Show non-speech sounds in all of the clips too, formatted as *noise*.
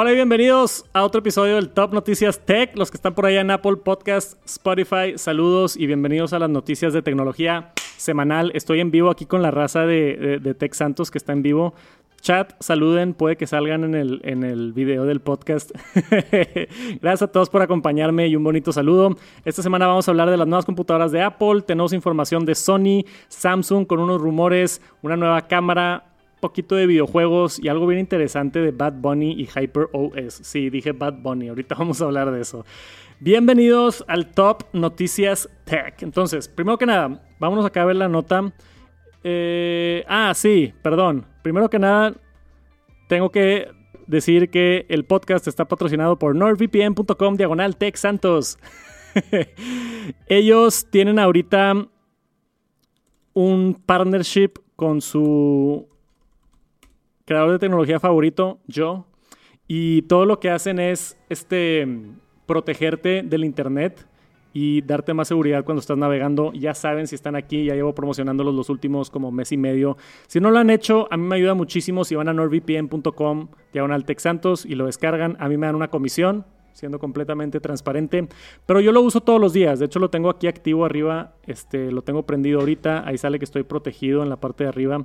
Hola y bienvenidos a otro episodio del Top Noticias Tech. Los que están por allá en Apple Podcast, Spotify, saludos y bienvenidos a las noticias de tecnología semanal. Estoy en vivo aquí con la raza de, Tech Santos que está en vivo. Chat, saluden, puede que salgan en el, en el video del podcast. *laughs* Gracias a todos por acompañarme y un bonito saludo. Esta semana vamos a hablar de las nuevas computadoras de Apple. Tenemos información de Sony, Samsung con unos rumores, una nueva cámara, poquito de videojuegos y algo bien interesante de Bad Bunny y Hyper OS. Sí, dije Bad Bunny, ahorita *laughs* vamos a hablar de eso. Bienvenidos al Top Noticias Tech. Entonces, primero que nada, vámonos acá a ver la nota. Eh, ah, sí, perdón. Primero que nada, tengo que decir que el podcast está patrocinado por nordvpn.com diagonal Tech Santos. *laughs* Ellos tienen ahorita un partnership con su creador de tecnología favorito, yo. Y todo lo que hacen es este, protegerte del Internet y darte más seguridad cuando estás navegando. Ya saben si están aquí, ya llevo promocionándolos los últimos como mes y medio. Si no lo han hecho, a mí me ayuda muchísimo si van a nordvpn.com, diagonal Santos y lo descargan. A mí me dan una comisión, siendo completamente transparente. Pero yo lo uso todos los días. De hecho, lo tengo aquí activo arriba. Este, lo tengo prendido ahorita. Ahí sale que estoy protegido en la parte de arriba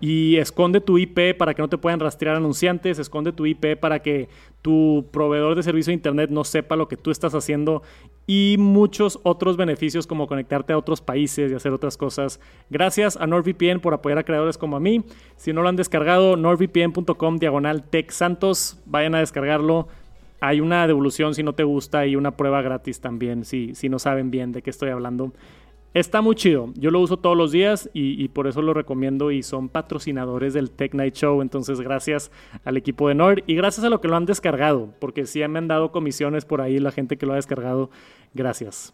y esconde tu IP para que no te puedan rastrear anunciantes, esconde tu IP para que tu proveedor de servicio de Internet no sepa lo que tú estás haciendo y muchos otros beneficios como conectarte a otros países y hacer otras cosas. Gracias a NordVPN por apoyar a creadores como a mí. Si no lo han descargado, nordvpn.com diagonal Santos, vayan a descargarlo. Hay una devolución si no te gusta y una prueba gratis también si, si no saben bien de qué estoy hablando. Está muy chido. Yo lo uso todos los días y, por eso lo recomiendo y son patrocinadores del Tech Night Show. Entonces, gracias al equipo de Nord y gracias a lo que lo han descargado, porque sí me han dado comisiones por ahí la gente que lo ha descargado. Gracias.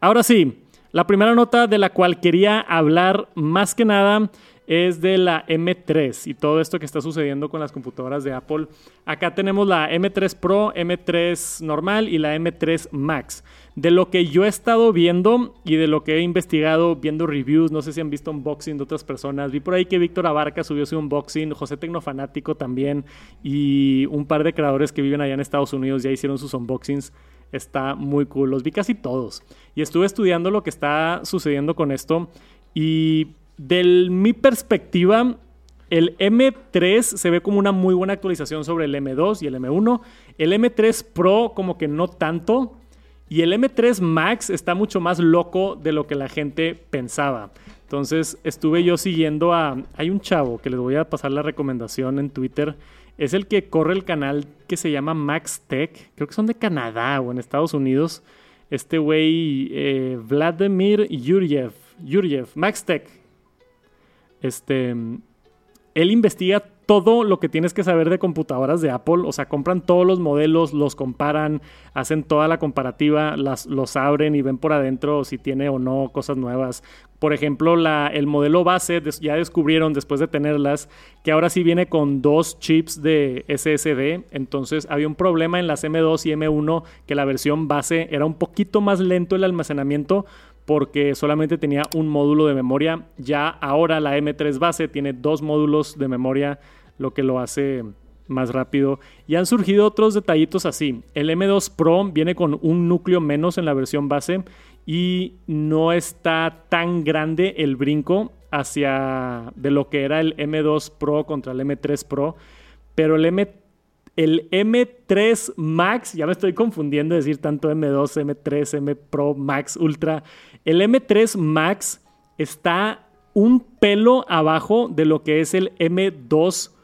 Ahora sí, la primera nota de la cual quería hablar más que nada es de la M3 y todo esto que está sucediendo con las computadoras de Apple. Acá tenemos la M3 Pro, M3 normal y la M3 Max. De lo que yo he estado viendo y de lo que he investigado, viendo reviews, no sé si han visto unboxing de otras personas. Vi por ahí que Víctor Abarca subió su unboxing, José Tecnofanático también y un par de creadores que viven allá en Estados Unidos ya hicieron sus unboxings. Está muy cool, los vi casi todos. Y estuve estudiando lo que está sucediendo con esto y de mi perspectiva, el M3 se ve como una muy buena actualización sobre el M2 y el M1. El M3 Pro como que no tanto. Y el M3 Max está mucho más loco de lo que la gente pensaba. Entonces estuve yo siguiendo a... Hay un chavo que les voy a pasar la recomendación en Twitter. Es el que corre el canal que se llama Max Tech. Creo que son de Canadá o en Estados Unidos. Este güey, eh, Vladimir Yuriev. Yuriev, Max Tech. Este, él investiga todo lo que tienes que saber de computadoras de Apple. O sea, compran todos los modelos, los comparan, hacen toda la comparativa, las, los abren y ven por adentro si tiene o no cosas nuevas. Por ejemplo, el modelo base ya descubrieron después de tenerlas que ahora sí viene con dos chips de SSD. Entonces había un problema en las M2 y M1 que la versión base era un poquito más lento el almacenamiento porque solamente tenía un módulo de memoria. Ya ahora la M3 base tiene dos módulos de memoria, lo que lo hace más rápido. Y han surgido otros detallitos así. El M2 Pro viene con un núcleo menos en la versión base y no está tan grande el brinco hacia de lo que era el M2 Pro contra el M3 Pro. Pero el M el M3 Max, ya me estoy confundiendo decir tanto M2, M3, M Pro Max Ultra. El M3 Max está un pelo abajo de lo que es el M2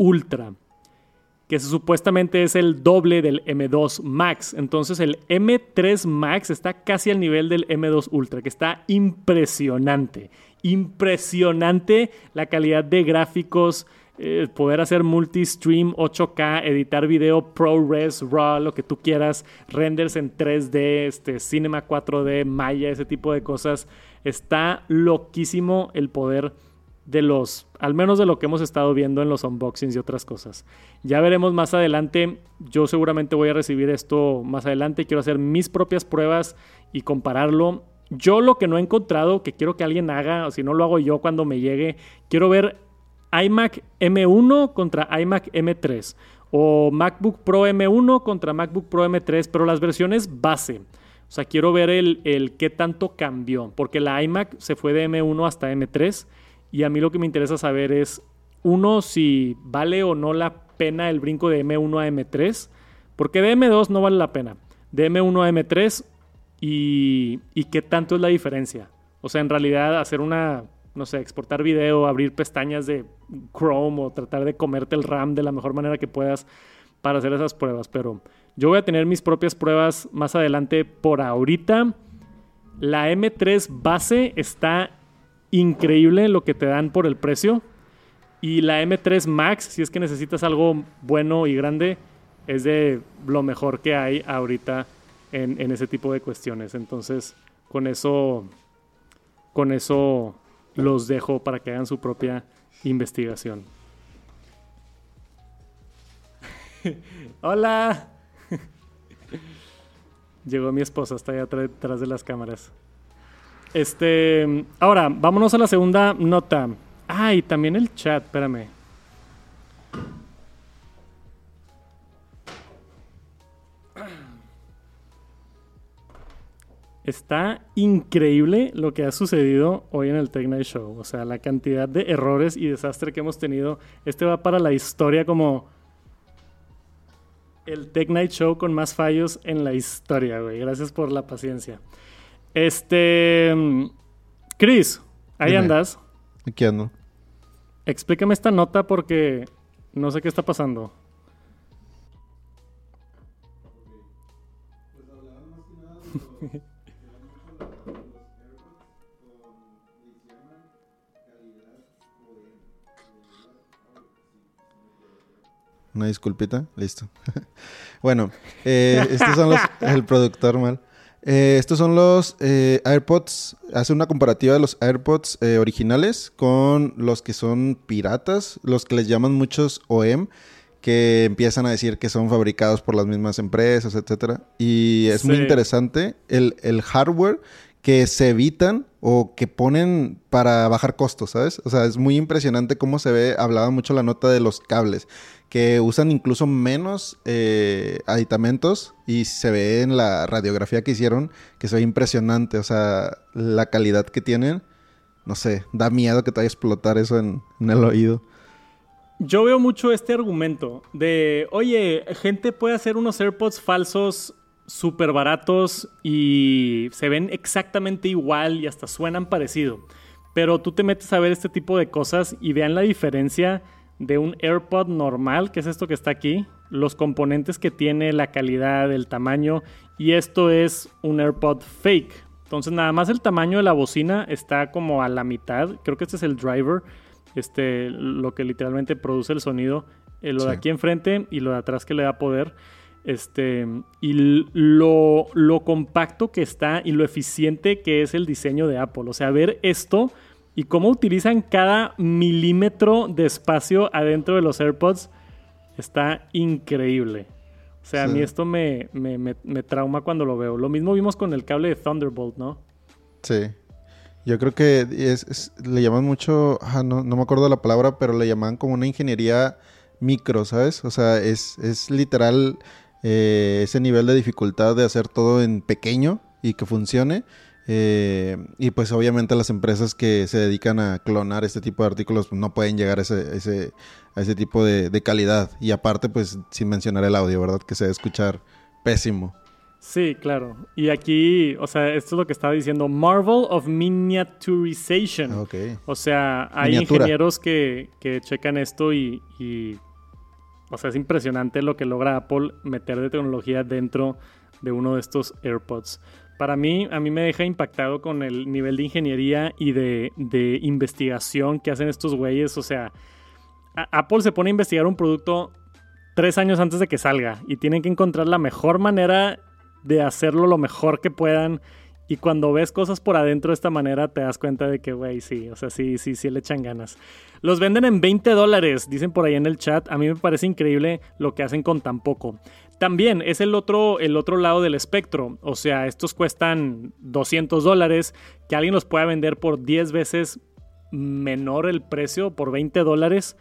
Ultra, que supuestamente es el doble del M2 Max. Entonces el M3 Max está casi al nivel del M2 Ultra, que está impresionante. Impresionante la calidad de gráficos, eh, poder hacer multi-stream 8K, editar video ProRes, RAW, lo que tú quieras, renders en 3D, este, Cinema 4D, Maya, ese tipo de cosas. Está loquísimo el poder de los, al menos de lo que hemos estado viendo en los unboxings y otras cosas. Ya veremos más adelante, yo seguramente voy a recibir esto más adelante, quiero hacer mis propias pruebas y compararlo. Yo lo que no he encontrado, que quiero que alguien haga, o si no lo hago yo cuando me llegue, quiero ver iMac M1 contra iMac M3 O MacBook Pro M1 contra MacBook Pro M3, pero las versiones base. O sea, quiero ver el, el qué tanto cambió, porque la iMac se fue de M1 hasta M3 y a mí lo que me interesa saber es, uno, si vale o no la pena el brinco de M1 a M3, porque de M2 no vale la pena. De M1 a M3 y, y qué tanto es la diferencia. O sea, en realidad hacer una, no sé, exportar video, abrir pestañas de Chrome o tratar de comerte el RAM de la mejor manera que puedas para hacer esas pruebas. Pero yo voy a tener mis propias pruebas más adelante. Por ahorita, la M3 base está increíble lo que te dan por el precio. Y la M3 Max, si es que necesitas algo bueno y grande, es de lo mejor que hay ahorita en, ese tipo de cuestiones. Entonces, con eso, con eso los dejo para que hagan su propia investigación. *laughs* Hola. *laughs* Llegó mi esposa, está allá detrás de las cámaras. Este, ahora, vámonos a la segunda nota. Ah, y también el chat, espérame. Está increíble lo que ha sucedido hoy en el Tech Night Show. O sea, la cantidad de errores y desastre que hemos tenido. Este va para la historia como el Tech Night Show con más fallos en la historia, güey. Gracias por la paciencia. Este. Chris, ahí andas. Aquí ando. Explícame esta nota porque no sé qué está pasando. Una disculpita, listo. *laughs* bueno, eh, estos son los. El productor mal. Eh, estos son los eh, AirPods. Hace una comparativa de los AirPods originales con los que son piratas, los que les llaman muchos OEM, que empiezan a decir que son fabricados por las mismas empresas, etc. Y es muy interesante el, el hardware que se evitan o que ponen para bajar costos, ¿sabes? O sea, es muy impresionante cómo se ve, hablaba mucho la nota de los cables, que usan incluso menos eh, aditamentos y se ve en la radiografía que hicieron que se ve impresionante, o sea, la calidad que tienen, no sé, da miedo que te vaya a explotar eso en, en el oído. Yo veo mucho este argumento de, oye, gente puede hacer unos AirPods falsos súper baratos y se ven exactamente igual y hasta suenan parecido. Pero tú te metes a ver este tipo de cosas y vean la diferencia de un AirPod normal, que es esto que está aquí, los componentes que tiene, la calidad, el tamaño, y esto es un AirPod fake. Entonces nada más el tamaño de la bocina está como a la mitad, creo que este es el driver, este, lo que literalmente produce el sonido, eh, lo de aquí enfrente y lo de atrás que le da poder. Este, y lo, lo compacto que está y lo eficiente que es el diseño de Apple. O sea, ver esto y cómo utilizan cada milímetro de espacio adentro de los AirPods está increíble. O sea, a mí esto me, me, trauma cuando lo veo. Lo mismo vimos con el cable de Thunderbolt, ¿no? Sí. Yo creo que es, le llaman mucho, no, no, me acuerdo la palabra, pero le llaman como una ingeniería micro, ¿sabes? O sea, es, es literal eh, ese nivel de dificultad de hacer todo en pequeño y que funcione. Eh, y pues obviamente las empresas que se dedican a clonar este tipo de artículos no pueden llegar a ese, ese, a ese tipo de, calidad. Y aparte, pues sin mencionar el audio, ¿verdad? Que se debe escuchar pésimo. Sí, claro. Y aquí, o sea, esto es lo que estaba diciendo, Marvel of Miniaturization. O sea, hay ingenieros que, que, checan esto y o sea, es impresionante lo que logra Apple meter de tecnología dentro de uno de estos AirPods. Para mí, a mí me deja impactado con el nivel de ingeniería y de, investigación que hacen estos güeyes. O sea, Apple se pone a investigar un producto tres años antes de que salga y tienen que encontrar la mejor manera de hacerlo lo mejor que puedan. Y cuando ves cosas por adentro de esta manera, te das cuenta de que, güey, sí, o sea, sí, sí, sí le echan ganas. Los venden en 20 dólares, dicen por ahí en el chat. A mí me parece increíble lo que hacen con tan poco. También es el otro, el otro lado del espectro. O sea, estos cuestan 200 dólares. Que alguien los pueda vender por 10 veces menor el precio, por 20 dólares.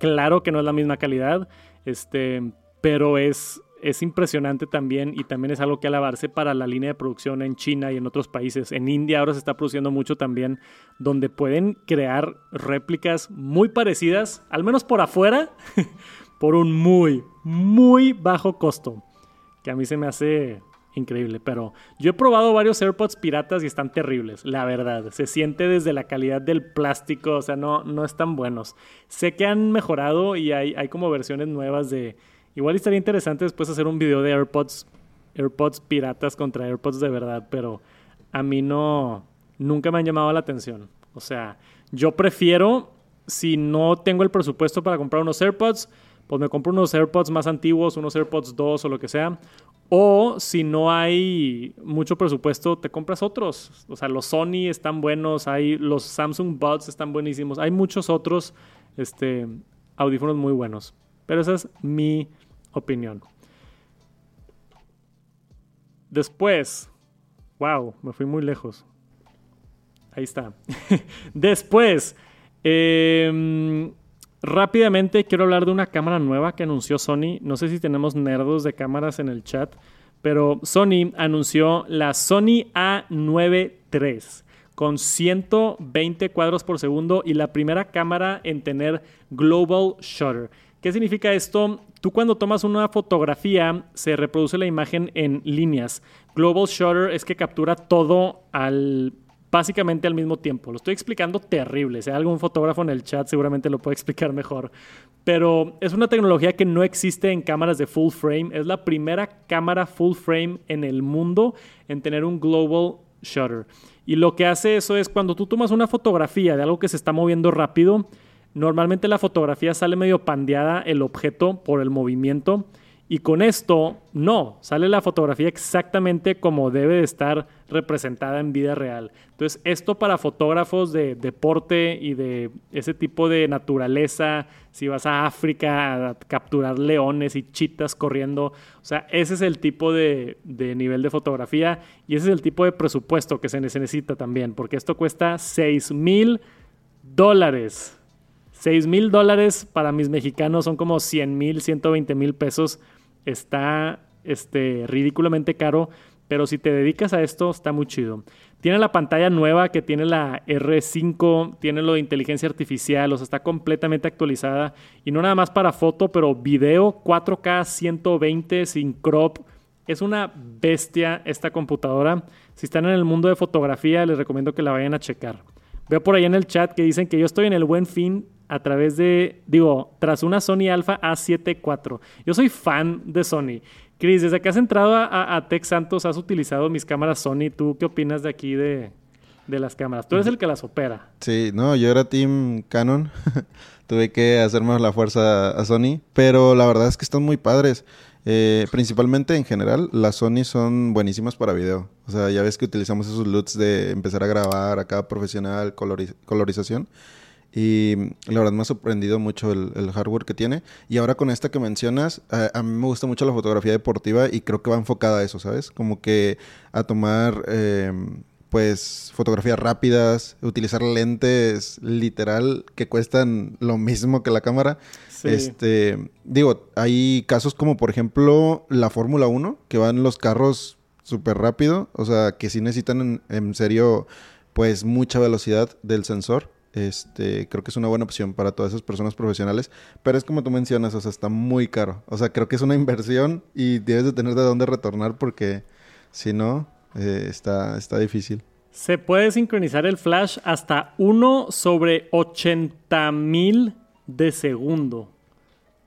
Claro que no es la misma calidad. Este, pero es, es impresionante también y también es algo que alabarse para la línea de producción en China y en otros países. En India ahora se está produciendo mucho también, donde pueden crear réplicas muy parecidas, al menos por afuera, *laughs* por un muy, muy bajo costo, que a mí se me hace increíble. Pero yo he probado varios AirPods piratas y están terribles, la verdad. Se siente desde la calidad del plástico, o sea, no, no están buenos. Sé que han mejorado y hay, hay como versiones nuevas de Igual estaría interesante después hacer un video de AirPods, AirPods piratas contra AirPods de verdad, pero a mí no, nunca me han llamado la atención. O sea, yo prefiero, si no tengo el presupuesto para comprar unos AirPods, pues me compro unos AirPods más antiguos, unos AirPods 2 o lo que sea. O si no hay mucho presupuesto, te compras otros. O sea, los Sony están buenos, hay los Samsung Buds están buenísimos, hay muchos otros este, audífonos muy buenos. Pero esa es mi opinión. Después, wow, me fui muy lejos. Ahí está. *laughs* Después, em, rápidamente quiero hablar de una cámara nueva que anunció Sony. No sé si tenemos nerdos de cámaras en el chat, pero Sony anunció la Sony A9 III con 120 cuadros por segundo y la primera cámara en tener Global Shutter. ¿Qué significa esto? Tú cuando tomas una fotografía se reproduce la imagen en líneas. Global Shutter es que captura todo al básicamente al mismo tiempo. Lo estoy explicando terrible. Si hay algún fotógrafo en el chat seguramente lo puede explicar mejor. Pero es una tecnología que no existe en cámaras de full frame. Es la primera cámara full frame en el mundo en tener un global shutter. Y lo que hace eso es cuando tú tomas una fotografía de algo que se está moviendo rápido, Normalmente la fotografía sale medio pandeada el objeto por el movimiento y con esto no, sale la fotografía exactamente como debe de estar representada en vida real. Entonces esto para fotógrafos de deporte y de ese tipo de naturaleza, si vas a África a capturar leones y chitas corriendo, o sea, ese es el tipo de, de nivel de fotografía y ese es el tipo de presupuesto que se necesita también, porque esto cuesta 6 mil dólares. 6 mil dólares para mis mexicanos son como 100 mil, 120 mil pesos. Está este, ridículamente caro, pero si te dedicas a esto, está muy chido. Tiene la pantalla nueva que tiene la R5, tiene lo de inteligencia artificial, o sea, está completamente actualizada. Y no nada más para foto, pero video 4K 120 sin crop. Es una bestia esta computadora. Si están en el mundo de fotografía, les recomiendo que la vayan a checar. Veo por ahí en el chat que dicen que yo estoy en el buen fin a través de, digo, tras una Sony Alpha A7 IV. Yo soy fan de Sony. Chris, desde que has entrado a, a, Tech Santos, has utilizado mis cámaras Sony. ¿Tú qué opinas de aquí de, de las cámaras? Tú eres el que las opera. Sí, no, yo era Team Canon. *laughs* Tuve que hacer más la fuerza a Sony, pero la verdad es que están muy padres. Eh, principalmente en general, las Sony son buenísimas para video. O sea, ya ves que utilizamos esos LUTs de empezar a grabar acá profesional, colorización. Y la verdad me ha sorprendido mucho el, hardware que tiene. Y ahora con esta que mencionas, a, mí me gusta mucho la fotografía deportiva y creo que va enfocada a eso, ¿sabes? Como que a tomar, em, pues, fotografías rápidas, utilizar lentes literal que cuestan lo mismo que la cámara. Este, digo, hay casos como por ejemplo la Fórmula 1, que van los carros súper rápido, o sea, que sí necesitan en serio, pues, mucha velocidad del sensor. Este, creo que es una buena opción para todas esas personas profesionales, pero es como tú mencionas, o sea, está muy caro. O sea, creo que es una inversión y debes de tener de dónde retornar porque si no, eh, está, está difícil. Se puede sincronizar el flash hasta 1 sobre 80 mil de segundo.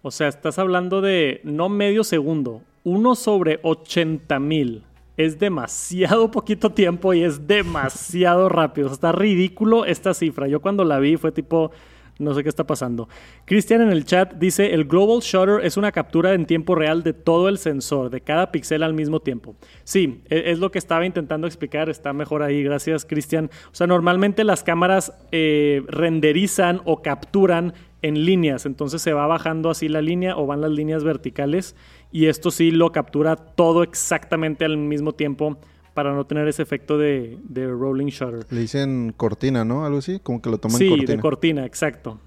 O sea, estás hablando de no medio segundo, 1 sobre 80 mil es demasiado *laughs* poquito tiempo y es demasiado rápido. está ridículo esta cifra. Yo cuando la vi fue tipo, no sé qué está pasando. Cristian en el chat dice, el Global Shutter es una captura en tiempo real de todo el sensor, de cada píxel al mismo tiempo. Sí, e, es lo que estaba intentando explicar, está mejor ahí, gracias Cristian. O sea, normalmente las cámaras eh, renderizan o capturan en líneas, entonces se va bajando así la línea o van las líneas verticales y esto sí lo captura todo exactamente al mismo tiempo para no tener ese efecto de, rolling shutter. Le dicen cortina, ¿no? Algo así, como que lo toman sí, cortina. Sí, de cortina, exacto.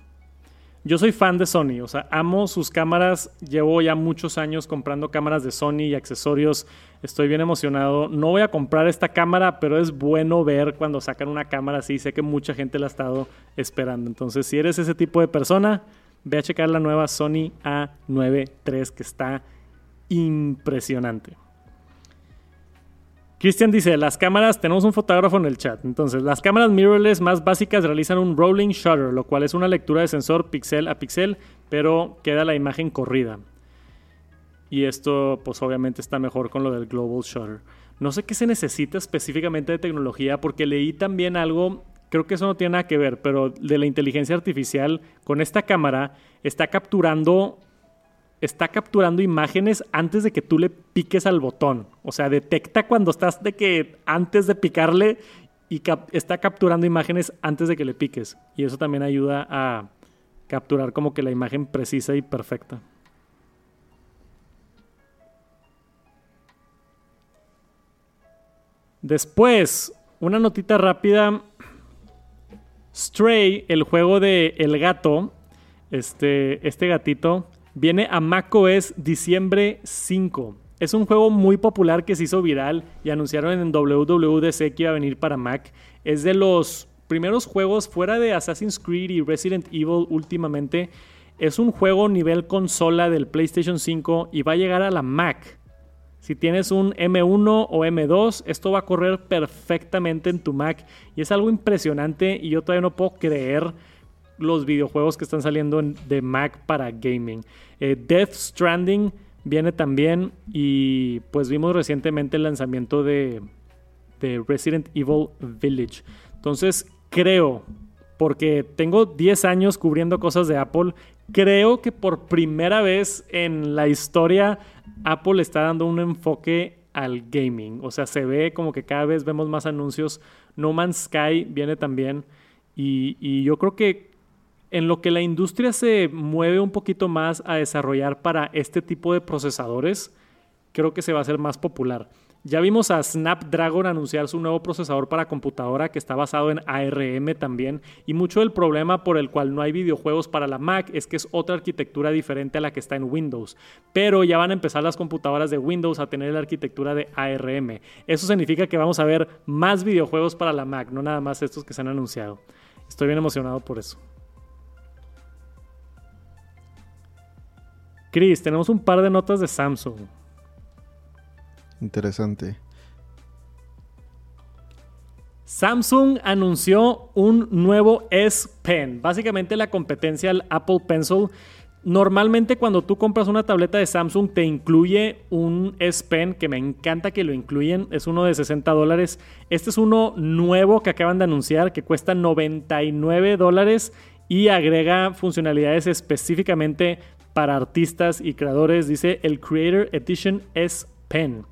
yo soy fan de Sony, o sea, amo sus cámaras, llevo ya muchos años comprando cámaras de Sony y accesorios, estoy bien emocionado. No voy a comprar esta cámara, pero es bueno ver cuando sacan una cámara así, sé que mucha gente la ha estado esperando. Entonces, si eres ese tipo de persona, ve a checar la nueva Sony A9 III que está impresionante. Cristian dice, las cámaras, tenemos un fotógrafo en el chat. Entonces, las cámaras mirrorless más básicas realizan un rolling shutter, lo cual es una lectura de sensor pixel a pixel, pero queda la imagen corrida. Y esto, pues obviamente está mejor con lo del global shutter. No sé qué se necesita específicamente de tecnología, porque leí también algo, creo que eso no tiene nada que ver, pero de la inteligencia artificial con esta cámara está capturando está capturando imágenes antes de que tú le piques al botón. O sea, detecta cuando estás de que antes de picarle y está capturando imágenes antes de que le piques. Y eso también ayuda a capturar como que la imagen precisa y perfecta. Después, una notita rápida. Stray, el juego de El Gato, este, este gatito, Viene a macOS diciembre 5. Es un juego muy popular que se hizo viral y anunciaron en WWDC que iba a venir para Mac. Es de los primeros juegos fuera de Assassin's Creed y Resident Evil últimamente. Es un juego nivel consola del PlayStation 5 y va a llegar a la Mac. Si tienes un M1 o M2, esto va a correr perfectamente en tu Mac. Y es algo impresionante y yo todavía no puedo creer los videojuegos que están saliendo de Mac para gaming. Eh, Death Stranding viene también y pues vimos recientemente el lanzamiento de, de Resident Evil Village. Entonces creo, porque tengo 10 años cubriendo cosas de Apple, creo que por primera vez en la historia Apple está dando un enfoque al gaming. O sea, se ve como que cada vez vemos más anuncios. No Man's Sky viene también. Y yo creo que en lo que la industria se mueve un poquito más a desarrollar para este tipo de procesadores, creo que se va a hacer más popular. Ya vimos a Snapdragon anunciar su nuevo procesador para computadora que está basado en ARM también. Y mucho del problema por el cual no hay videojuegos para la Mac es que es otra arquitectura diferente a la que está en Windows. Pero ya van a empezar las computadoras de Windows a tener la arquitectura de ARM. Eso significa que vamos a ver más videojuegos para la Mac, no nada más estos que se han anunciado. Estoy bien emocionado por eso. Chris, tenemos un par de notas de Samsung. Interesante. Samsung anunció un nuevo S Pen, básicamente la competencia al Apple Pencil. Normalmente cuando tú compras una tableta de Samsung te incluye un S Pen, que me encanta que lo incluyen, es uno de 60 dólares. Este es uno nuevo que acaban de anunciar que cuesta 99 dólares y agrega funcionalidades específicamente para artistas y creadores, dice el Creator Edition S Pen,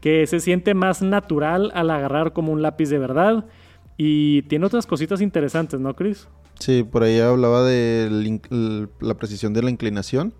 que se siente más natural al agarrar como un lápiz de verdad y tiene otras cositas interesantes, ¿no, Chris? Sí, por ahí hablaba de la precisión de la inclinación.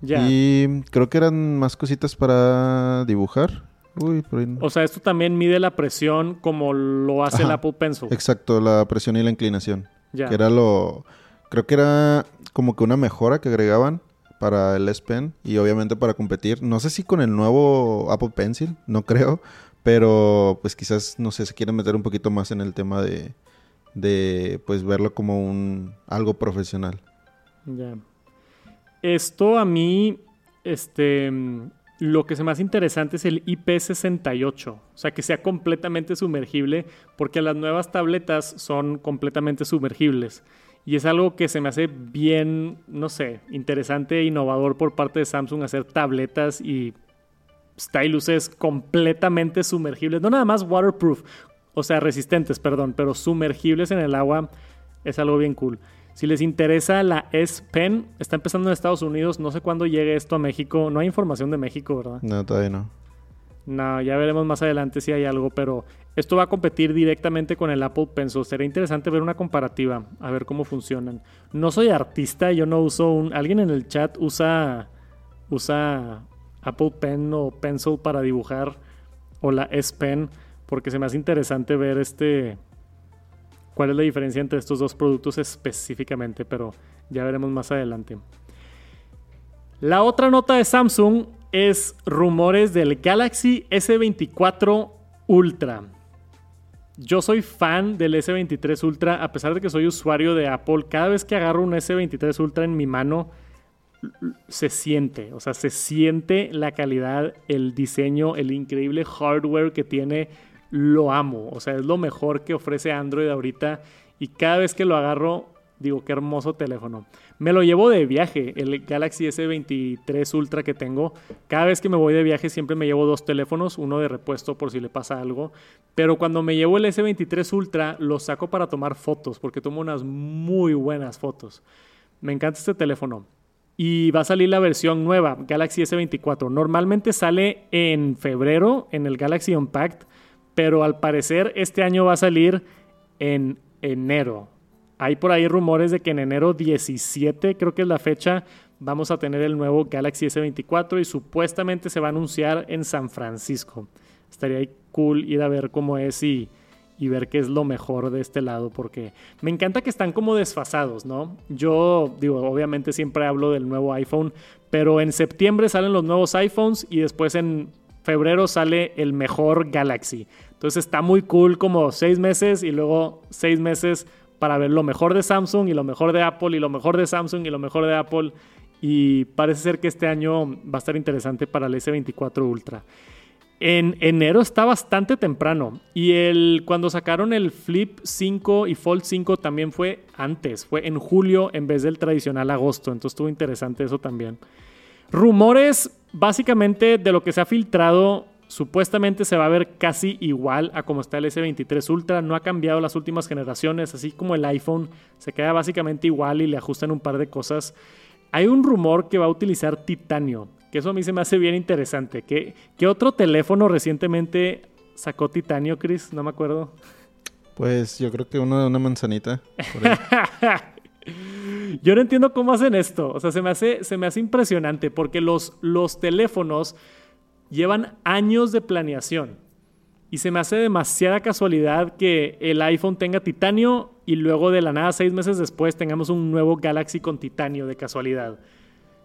Ya. Y creo que eran más cositas para dibujar. Uy, por O sea, esto también mide la presión como lo hace el Apple Pencil. Exacto, la presión y la inclinación. Ya. Que era lo... Creo que era como que una mejora que agregaban para el S Pen y obviamente para competir. No sé si con el nuevo Apple Pencil, no creo, pero pues quizás, no sé, se quieren meter un poquito más en el tema de, de pues verlo como un algo profesional. Ya. Esto a mí, este, lo que se me hace interesante es el IP68, o sea, que sea completamente sumergible, porque las nuevas tabletas son completamente sumergibles. Y es algo que se me hace bien, no sé, interesante e innovador por parte de Samsung hacer tabletas y styluses completamente sumergibles. No nada más waterproof, o sea, resistentes, perdón, pero sumergibles en el agua es algo bien cool. Si les interesa la S Pen, está empezando en Estados Unidos. No sé cuándo llegue esto a México. No hay información de México, ¿verdad? No, todavía no. No, ya veremos más adelante si hay algo, pero esto va a competir directamente con el Apple Pencil. Será interesante ver una comparativa, a ver cómo funcionan. No soy artista, yo no uso un... ¿Alguien en el chat usa, usa Apple Pen o Pencil para dibujar? O la S Pen, porque se me hace interesante ver este... cuál es la diferencia entre estos dos productos específicamente, pero ya veremos más adelante. La otra nota de Samsung es rumores del Galaxy S24 Ultra. Yo soy fan del S23 Ultra, a pesar de que soy usuario de Apple. Cada vez que agarro un S23 Ultra en mi mano, se siente, o sea, se siente la calidad, el diseño, el increíble hardware que tiene. Lo amo, o sea, es lo mejor que ofrece Android ahorita. Y cada vez que lo agarro, digo, qué hermoso teléfono. Me lo llevo de viaje, el Galaxy S23 Ultra que tengo. Cada vez que me voy de viaje siempre me llevo dos teléfonos, uno de repuesto por si le pasa algo. Pero cuando me llevo el S23 Ultra, lo saco para tomar fotos, porque tomo unas muy buenas fotos. Me encanta este teléfono. Y va a salir la versión nueva, Galaxy S24. Normalmente sale en febrero en el Galaxy Unpacked, pero al parecer este año va a salir en enero. Hay por ahí rumores de que en enero 17, creo que es la fecha, vamos a tener el nuevo Galaxy S24 y supuestamente se va a anunciar en San Francisco. Estaría cool ir a ver cómo es y, y ver qué es lo mejor de este lado, porque me encanta que están como desfasados, ¿no? Yo digo, obviamente siempre hablo del nuevo iPhone, pero en septiembre salen los nuevos iPhones y después en febrero sale el mejor Galaxy. Entonces está muy cool como seis meses y luego seis meses para ver lo mejor de Samsung y lo mejor de Apple y lo mejor de Samsung y lo mejor de Apple. Y parece ser que este año va a estar interesante para el S24 Ultra. En enero está bastante temprano. Y el, cuando sacaron el Flip 5 y Fold 5 también fue antes. Fue en julio en vez del tradicional agosto. Entonces estuvo interesante eso también. Rumores básicamente de lo que se ha filtrado Supuestamente se va a ver casi igual a como está el S23 Ultra. No ha cambiado las últimas generaciones, así como el iPhone se queda básicamente igual y le ajustan un par de cosas. Hay un rumor que va a utilizar titanio, que eso a mí se me hace bien interesante. ¿Qué, qué otro teléfono recientemente sacó titanio, Chris? No me acuerdo. Pues yo creo que uno de una manzanita. *laughs* yo no entiendo cómo hacen esto. O sea, se me hace, se me hace impresionante porque los, los teléfonos llevan años de planeación. Y se me hace demasiada casualidad que el iPhone tenga titanio y luego de la nada, seis meses después, tengamos un nuevo Galaxy con titanio de casualidad.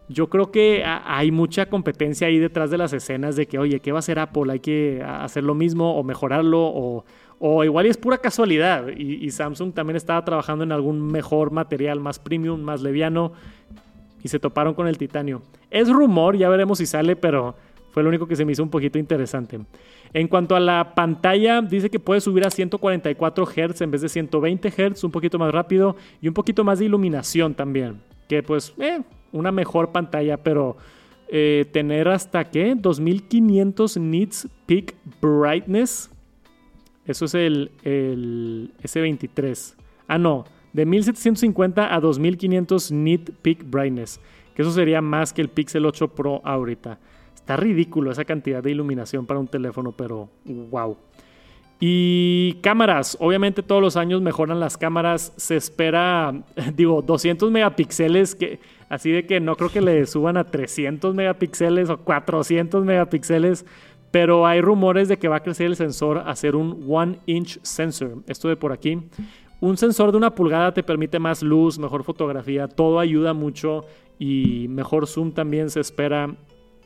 Yo creo que hay mucha competencia ahí detrás de las escenas de que, oye, ¿qué va a hacer Apple? Hay que hacer lo mismo o mejorarlo o, o igual es pura casualidad. Y, y Samsung también estaba trabajando en algún mejor material, más premium, más leviano y se toparon con el titanio. Es rumor, ya veremos si sale, pero fue lo único que se me hizo un poquito interesante. En cuanto a la pantalla, dice que puede subir a 144 Hz en vez de 120 Hz, un poquito más rápido y un poquito más de iluminación también. Que pues, eh, una mejor pantalla, pero eh, tener hasta qué? 2500 nits peak brightness. Eso es el, el S23. Ah, no, de 1750 a 2500 nit peak brightness. Que eso sería más que el Pixel 8 Pro ahorita. Está ridículo esa cantidad de iluminación para un teléfono, pero wow. Y cámaras, obviamente todos los años mejoran las cámaras. Se espera, *laughs* digo, 200 megapíxeles, que, así de que no creo que le *laughs* suban a 300 megapíxeles o 400 megapíxeles, pero hay rumores de que va a crecer el sensor a ser un one inch sensor. Esto de por aquí. Un sensor de una pulgada te permite más luz, mejor fotografía, todo ayuda mucho y mejor zoom también se espera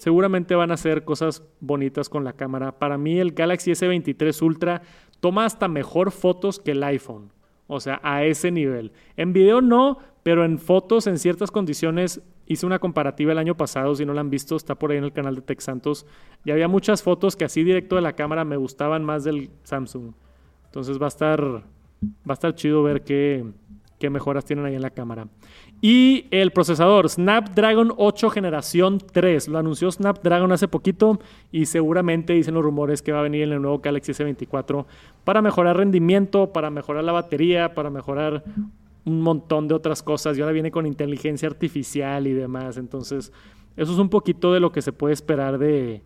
seguramente van a hacer cosas bonitas con la cámara. Para mí el Galaxy S23 Ultra toma hasta mejor fotos que el iPhone. O sea, a ese nivel. En video no, pero en fotos en ciertas condiciones hice una comparativa el año pasado. Si no la han visto, está por ahí en el canal de Tech Santos. Y había muchas fotos que así directo de la cámara me gustaban más del Samsung. Entonces va a estar, va a estar chido ver qué, qué mejoras tienen ahí en la cámara. Y el procesador Snapdragon 8 generación 3. Lo anunció Snapdragon hace poquito y seguramente dicen los rumores que va a venir en el nuevo Galaxy S24 para mejorar rendimiento, para mejorar la batería, para mejorar un montón de otras cosas. Y ahora viene con inteligencia artificial y demás. Entonces, eso es un poquito de lo que se puede esperar de,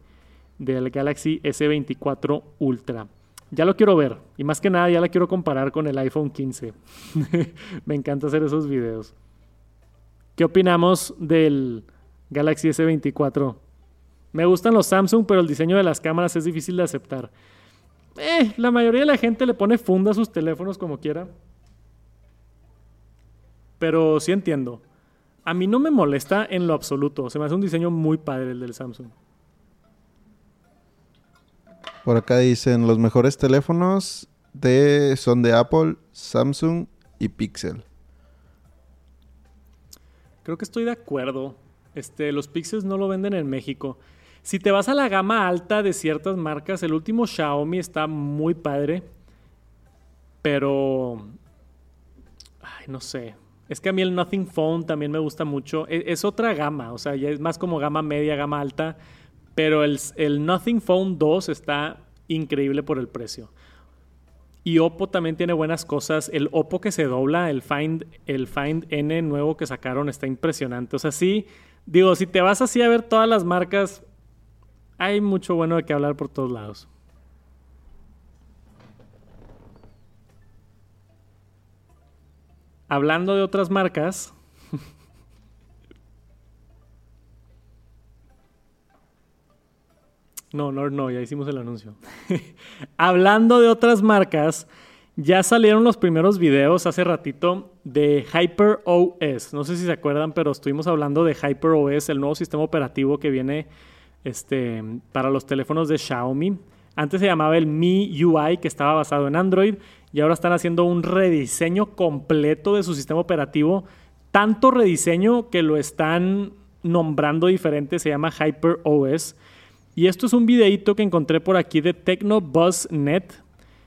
del Galaxy S24 Ultra. Ya lo quiero ver. Y más que nada, ya la quiero comparar con el iPhone 15. *laughs* Me encanta hacer esos videos. ¿Qué opinamos del Galaxy S24? Me gustan los Samsung, pero el diseño de las cámaras es difícil de aceptar. Eh, la mayoría de la gente le pone funda a sus teléfonos como quiera. pero sí entiendo. A mí no me molesta en lo absoluto. Se me hace un diseño muy padre el del Samsung. Por acá dicen los mejores teléfonos de son de Apple, Samsung y Pixel. Creo que estoy de acuerdo. Este, los Pixels no lo venden en México. Si te vas a la gama alta de ciertas marcas, el último Xiaomi está muy padre. Pero. Ay, no sé. Es que a mí el Nothing Phone también me gusta mucho. Es, es otra gama, o sea, ya es más como gama media, gama alta. Pero el, Nothing Phone 2 está increíble por el precio. Y Oppo también tiene buenas cosas. El Oppo que se dobla, el Find, el Find N nuevo que sacaron está impresionante. O sea, sí, digo, si te vas así a ver todas las marcas, hay mucho bueno de que hablar por todos lados. Hablando de otras marcas, No, no, no, ya hicimos el anuncio. *laughs* Hablando de otras marcas, ya salieron los primeros videos hace ratito de Hyper OS. No sé si se acuerdan, pero estuvimos hablando de Hyper OS, el nuevo sistema operativo que viene este, para los teléfonos de Xiaomi. Antes se llamaba el Mi UI, que estaba basado en Android, y ahora están haciendo un rediseño completo de su sistema operativo. Tanto rediseño que lo están nombrando diferente, se llama Hyper OS. Y esto es un videito que encontré por aquí de TechnoBuzzNet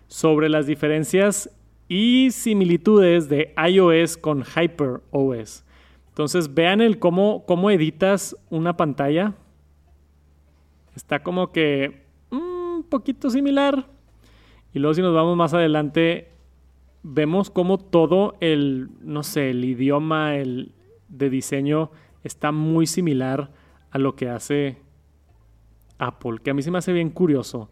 sobre las diferencias y similitudes de iOS con HyperOS. Entonces vean el cómo, cómo editas una pantalla. Está como que un poquito similar. Y luego si nos vamos más adelante, vemos cómo todo el, no sé, el idioma el, de diseño está muy similar a lo que hace Apple, que a mí se me hace bien curioso.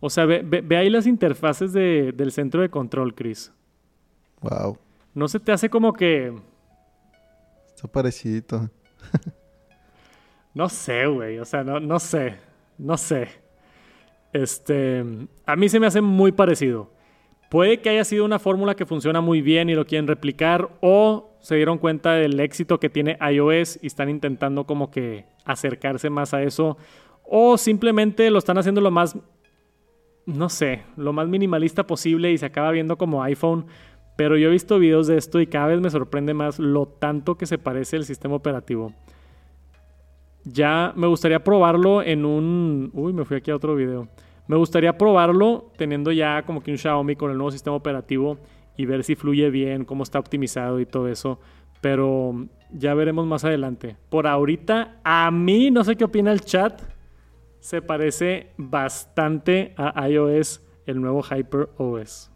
O sea, ve, ahí las interfaces del centro de control, Chris. Wow. ¿No se te hace como que... Está parecidito. no sé, güey. O sea, no, no sé. No sé. Este... A mí se me hace muy parecido. Puede que haya sido una fórmula que funciona muy bien y lo quieren replicar o se dieron cuenta del éxito que tiene iOS y están intentando como que acercarse más a eso o simplemente lo están haciendo lo más, no sé, lo más minimalista posible y se acaba viendo como iPhone. Pero yo he visto videos de esto y cada vez me sorprende más lo tanto que se parece el sistema operativo. Ya me gustaría probarlo en un... Uy, me fui aquí a otro video. Me gustaría probarlo teniendo ya como que un Xiaomi con el nuevo sistema operativo y ver si fluye bien, cómo está optimizado y todo eso. Pero ya veremos más adelante. Por ahorita, a mí, no sé qué opina el chat, se parece bastante a iOS, el nuevo Hyper OS.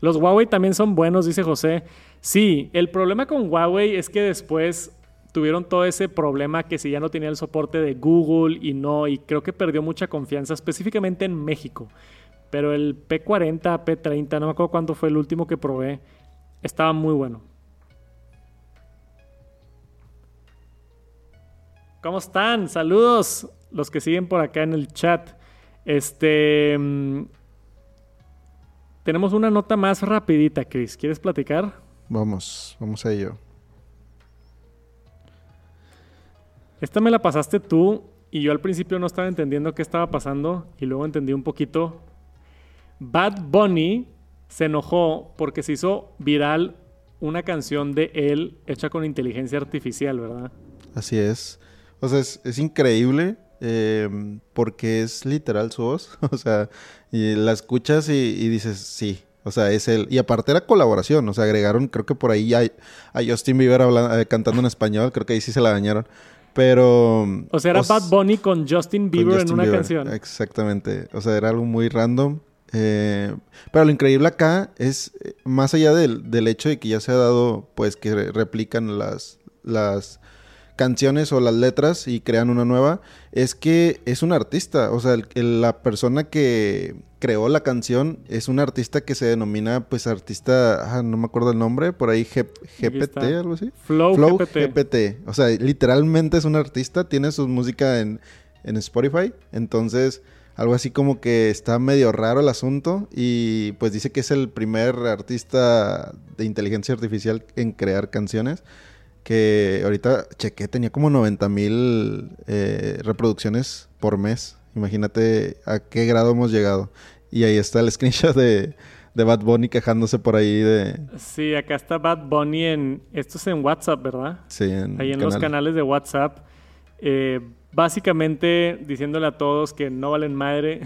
Los Huawei también son buenos, dice José. Sí, el problema con Huawei es que después tuvieron todo ese problema que si ya no tenía el soporte de Google y no, y creo que perdió mucha confianza, específicamente en México. Pero el P40, P30, no me acuerdo cuándo fue el último que probé, estaba muy bueno. ¿Cómo están? Saludos los que siguen por acá en el chat. Este. Mm, tenemos una nota más rapidita, Chris. ¿Quieres platicar? Vamos, vamos a ello. Esta me la pasaste tú y yo al principio no estaba entendiendo qué estaba pasando y luego entendí un poquito. Bad Bunny se enojó porque se hizo viral una canción de él hecha con inteligencia artificial, ¿verdad? Así es. O sea, es increíble Em, porque es literal su voz. *laughs* o sea, y la escuchas y, dices, sí. O sea, es él. Y aparte era colaboración. O sea, agregaron, creo que por ahí hay, a Justin Bieber hablando, eh, cantando en español. Creo que ahí sí se la dañaron. Pero. O sea, era Bad Bunny con Justin Bieber en una canción. Exactamente. O sea, era algo muy random. Eh, pero lo increíble acá es, eh, más allá del, del, hecho de que ya se ha dado, pues, que replican las, las canciones o las letras y crean una nueva, es que es un artista. O sea, la persona que creó la canción es un artista que se denomina, pues, artista, ah, no me acuerdo el nombre, por ahí GPT, algo así. Flow, GPT. O sea, literalmente es un artista, tiene su música en, en Spotify. Entonces, Algo así como que está medio raro el asunto y pues dice que es el primer artista de inteligencia artificial en crear canciones. Que ahorita chequé, tenía como 90 mil eh, reproducciones por mes. Imagínate a qué grado hemos llegado. Y ahí está el screenshot de, de Bad Bunny quejándose por ahí de... Sí, acá está Bad Bunny en... Esto es en WhatsApp, ¿verdad? Sí, en Ahí en los canales de WhatsApp. Eh, básicamente diciéndole a todos que no valen madre,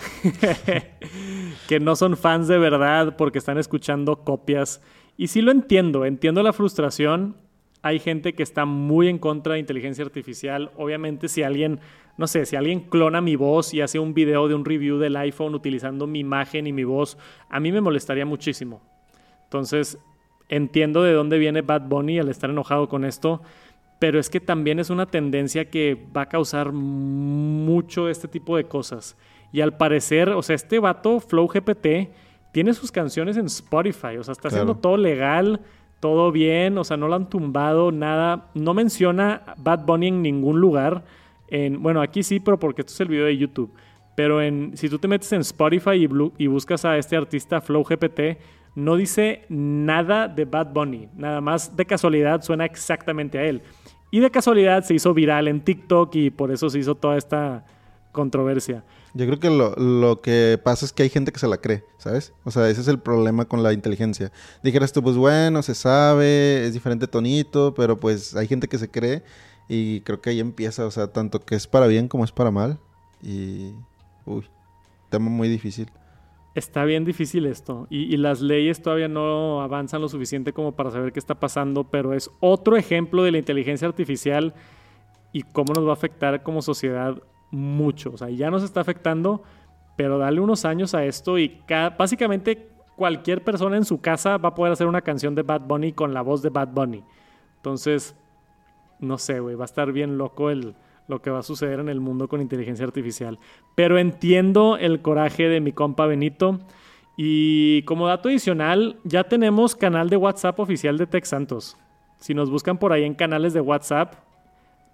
*laughs* que no son fans de verdad porque están escuchando copias. Y sí lo entiendo, entiendo la frustración. Hay gente que está muy en contra de inteligencia artificial. Obviamente si alguien, no sé, si alguien clona mi voz y hace un video de un review del iPhone utilizando mi imagen y mi voz, a mí me molestaría muchísimo. Entonces, entiendo de dónde viene Bad Bunny al estar enojado con esto pero es que también es una tendencia que va a causar mucho este tipo de cosas. Y al parecer, o sea, este vato, Flow GPT, tiene sus canciones en Spotify, o sea, está haciendo todo legal, todo bien, o sea, no lo han tumbado, nada. No menciona Bad Bunny en ningún lugar. En, bueno, aquí sí, pero porque esto es el video de YouTube. Pero en, si tú te metes en Spotify y, y buscas a este artista Flow GPT, no dice nada de Bad Bunny. Nada más de casualidad suena exactamente a él. Y de casualidad se hizo viral en TikTok y por eso se hizo toda esta controversia. Yo creo que lo, que pasa es que hay gente que se la cree, ¿sabes? O sea, ese es el problema con la inteligencia. Dijeras tú, pues bueno, se sabe, es diferente tonito, pero pues hay gente que se cree y creo que ahí empieza, o sea, tanto que es para bien como es para mal. Y, uy, tema muy difícil. Está bien difícil esto y, las leyes todavía no avanzan lo suficiente como para saber qué está pasando, pero es otro ejemplo de la inteligencia artificial y cómo nos va a afectar como sociedad mucho. O sea, ya nos está afectando, pero dale unos años a esto y básicamente cualquier persona en su casa va a poder hacer una canción de Bad Bunny con la voz de Bad Bunny. Entonces, no sé, güey, va a estar bien loco el, lo que va a suceder en el mundo con inteligencia artificial. Pero entiendo el coraje de mi compa Benito. Y como dato adicional, ya tenemos canal de WhatsApp oficial de Tech Santos. Si nos buscan por ahí en canales de WhatsApp,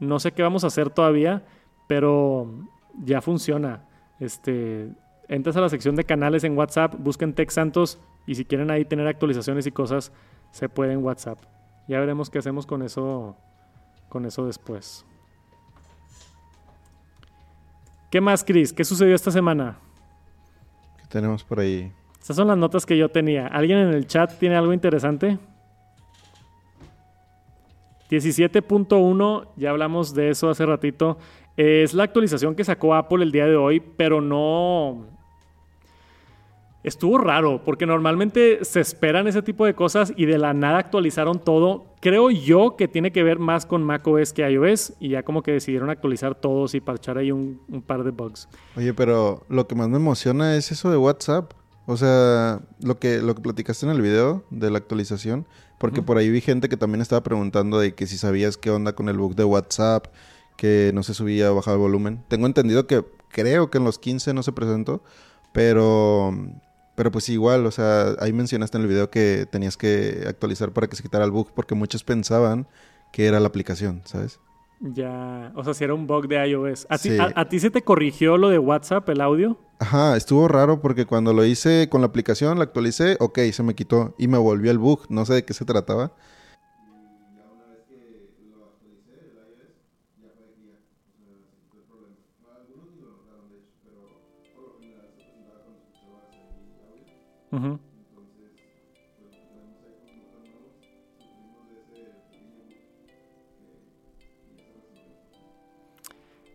no sé qué vamos a hacer todavía, pero ya funciona. Este, entras a la sección de canales en WhatsApp, busquen Tech Santos y si quieren ahí tener actualizaciones y cosas, se puede en WhatsApp. Ya veremos qué hacemos con eso, con eso después. ¿Qué más, Chris? ¿Qué sucedió esta semana? ¿Qué tenemos por ahí? Estas son las notas que yo tenía. ¿Alguien en el chat tiene algo interesante? 17.1, ya hablamos de eso hace ratito. Es la actualización que sacó Apple el día de hoy, pero no, Estuvo raro, porque normalmente se esperan ese tipo de cosas y de la nada actualizaron todo. Creo yo que tiene que ver más con macOS que iOS y ya como que decidieron actualizar todos y parchar ahí un, par de bugs. Oye, pero lo que más me emociona es eso de WhatsApp. O sea, lo que, lo que platicaste en el video de la actualización, porque por ahí vi gente que también estaba preguntando de que si sabías qué onda con el bug de WhatsApp, que no se subía o bajaba el volumen. Tengo entendido que creo que en los 15 no se presentó, pero pero pues igual, o sea, ahí mencionaste en el video que tenías que actualizar para que se quitara el bug porque muchos pensaban que era la aplicación, ¿sabes? Ya, o sea, si era un bug de iOS. ¿A, ti, a, ti se te corrigió lo de WhatsApp, el audio? Ajá, estuvo raro porque cuando lo hice con la aplicación, la actualicé, ok, se me quitó y me volvió el bug, no sé de qué se trataba.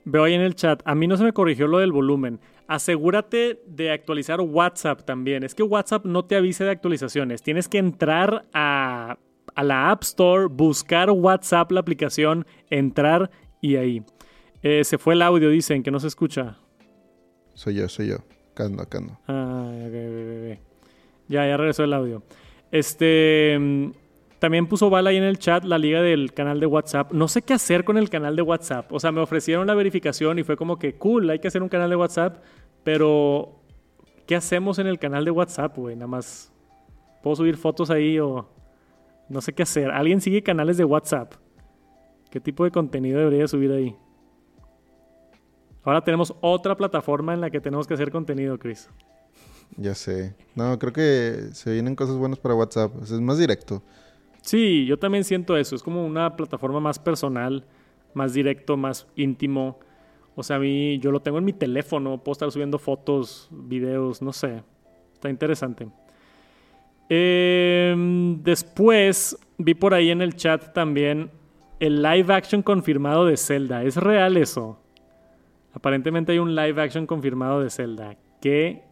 Veo ahí en el chat, a mí no se me corrigió lo del volumen. Asegúrate de actualizar WhatsApp también. Es que WhatsApp no te avise de actualizaciones. Tienes que entrar a, la App Store, buscar WhatsApp, la aplicación, entrar y ahí. Eh, se fue el audio, dicen, que no se escucha. Soy yo, soy yo. Cando, cando. Ah, ya, ya regresó el audio. Este. Mm, también puso Bala ahí en el chat la liga del canal de WhatsApp. No sé qué hacer con el canal de WhatsApp. O sea, me ofrecieron la verificación y fue como que cool, hay que hacer un canal de WhatsApp. Pero, ¿qué hacemos en el canal de WhatsApp, güey? Nada más. ¿Puedo subir fotos ahí o.? No sé qué hacer. ¿Alguien sigue canales de WhatsApp? ¿Qué tipo de contenido debería subir ahí? Ahora tenemos otra plataforma en la que tenemos que hacer contenido, Chris. Ya sé. No, creo que se vienen cosas buenas para WhatsApp. es más directo. Sí, yo también siento eso. Es como una plataforma más personal, más directo, más íntimo. O sea, a mí, yo lo tengo en mi teléfono. Puedo estar subiendo fotos, videos, no sé. Está interesante. Em, después vi por ahí en el chat también el live action confirmado de Zelda. ¿Es real eso? Aparentemente hay un live action confirmado de Zelda. Qué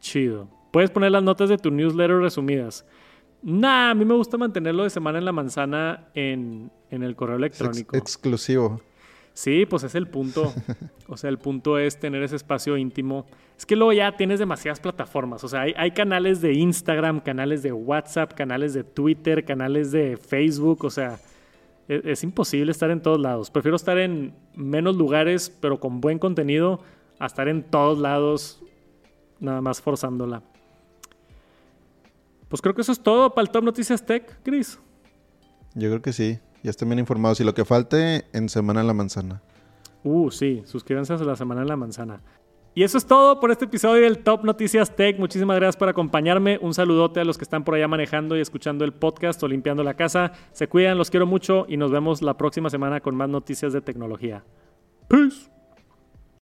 chido. Puedes poner las notas de tu newsletter resumidas. Nah, a mí me gusta mantenerlo de semana en la manzana en, el correo electrónico. exclusivo. Sí, pues es el punto. *laughs* O sea, el punto es tener ese espacio íntimo. Es que luego ya tienes demasiadas plataformas. O sea, hay, canales de Instagram, canales de WhatsApp, canales de Twitter, canales de Facebook. O sea, es, es imposible estar en todos lados. Prefiero estar en menos lugares, pero con buen contenido, a estar en todos lados, nada más forzándola. Pues creo que eso es todo para el Top Noticias Tech, Chris. Yo creo que sí. Ya estén bien informados. Y lo que falte en Semana en la Manzana. Uh, sí. Suscríbanse a la Semana en la Manzana. Y eso es todo por este episodio del Top Noticias Tech. Muchísimas gracias por acompañarme. Un saludote a los que están por allá manejando y escuchando el podcast o limpiando la casa. Se cuidan, los quiero mucho y nos vemos la próxima semana con más noticias de tecnología. Peace.